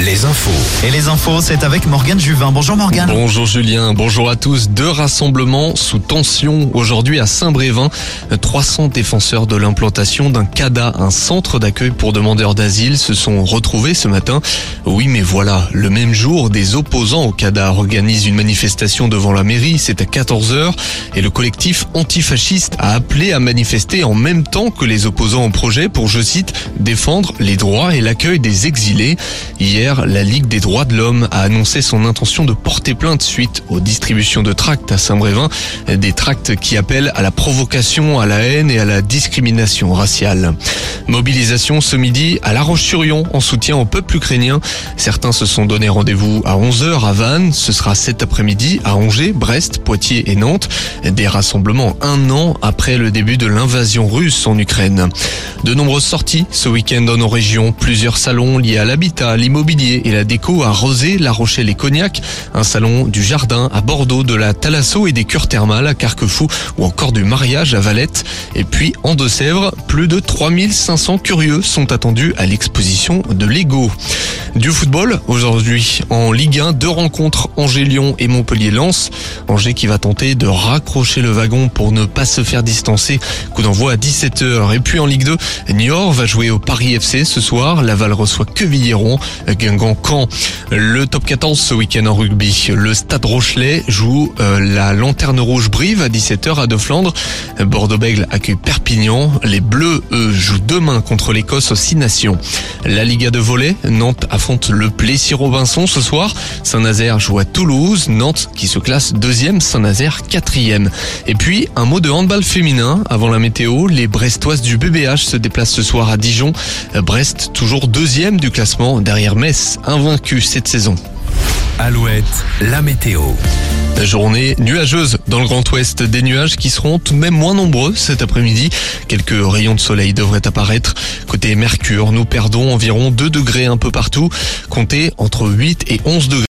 Les infos. Et les infos, c'est avec Morgane Juvin. Bonjour Morgane. Bonjour Julien, bonjour à tous. Deux rassemblements sous tension aujourd'hui à Saint-Brévin. 300 défenseurs de l'implantation d'un CADA, un centre d'accueil pour demandeurs d'asile, se sont retrouvés ce matin. Oui, mais voilà, le même jour, des opposants au CADA organisent une manifestation devant la mairie. C'est à 14h et le collectif antifasciste a appelé à manifester en même temps que les opposants au projet pour, je cite, défendre les droits et l'accueil des exilés. Hier, la Ligue des droits de l'homme a annoncé son intention de porter plainte suite aux distributions de tracts à Saint-Brévin, des tracts qui appellent à la provocation, à la haine et à la discrimination raciale. Mobilisation ce midi à La Roche-sur-Yon en soutien au peuple ukrainien. Certains se sont donné rendez-vous à 11h à Vannes. Ce sera cet après-midi à Angers, Brest, Poitiers et Nantes. Des rassemblements un an après le début de l'invasion russe en Ukraine. De nombreuses sorties ce week-end dans nos régions. Plusieurs salons liés à l'habitat, l'immobilier et la déco à Rosé, La Rochelle et Cognac. Un salon du jardin à Bordeaux, de la Thalasso et des cures thermales à Carquefou ou encore du mariage à Valette. Et puis en Deux-Sèvres, plus de 3500 curieux sont attendus à l'exposition de Lego. Du football aujourd'hui en Ligue 1, deux rencontres Angers-Lyon et Montpellier-Lens. Angers qui va tenter de raccrocher le wagon pour ne pas se faire distancer. Coup d'envoi à 17h. Et puis en Ligue 2, Niort va jouer au Paris FC ce soir. Laval reçoit Quevilleron, Guingamp Caen. Le top 14 ce week-end en rugby. Le Stade Rochelet joue euh, la Lanterne Rouge Brive à 17h à De Flandre. Bordeaux-Bègle accueille Perpignan. Les Bleus, eux, jouent demain contre l'Écosse aux Six Nations. La Liga de volley, Nantes affronte le Plessis-Robinson ce soir. Saint-Nazaire joue à Toulouse. Nantes qui se classe deuxième, Saint-Nazaire quatrième. Et puis, un mot de handball féminin avant la météo. Les Brestoises du BBH se déplacent ce soir à Dijon. Brest toujours deuxième du classement derrière Metz, invaincu cette saison. Alouette, la météo. Journée nuageuse dans le Grand Ouest, des nuages qui seront tout de même moins nombreux cet après-midi. Quelques rayons de soleil devraient apparaître. Côté Mercure, nous perdons environ 2 degrés un peu partout. Comptez entre 8 et 11 degrés.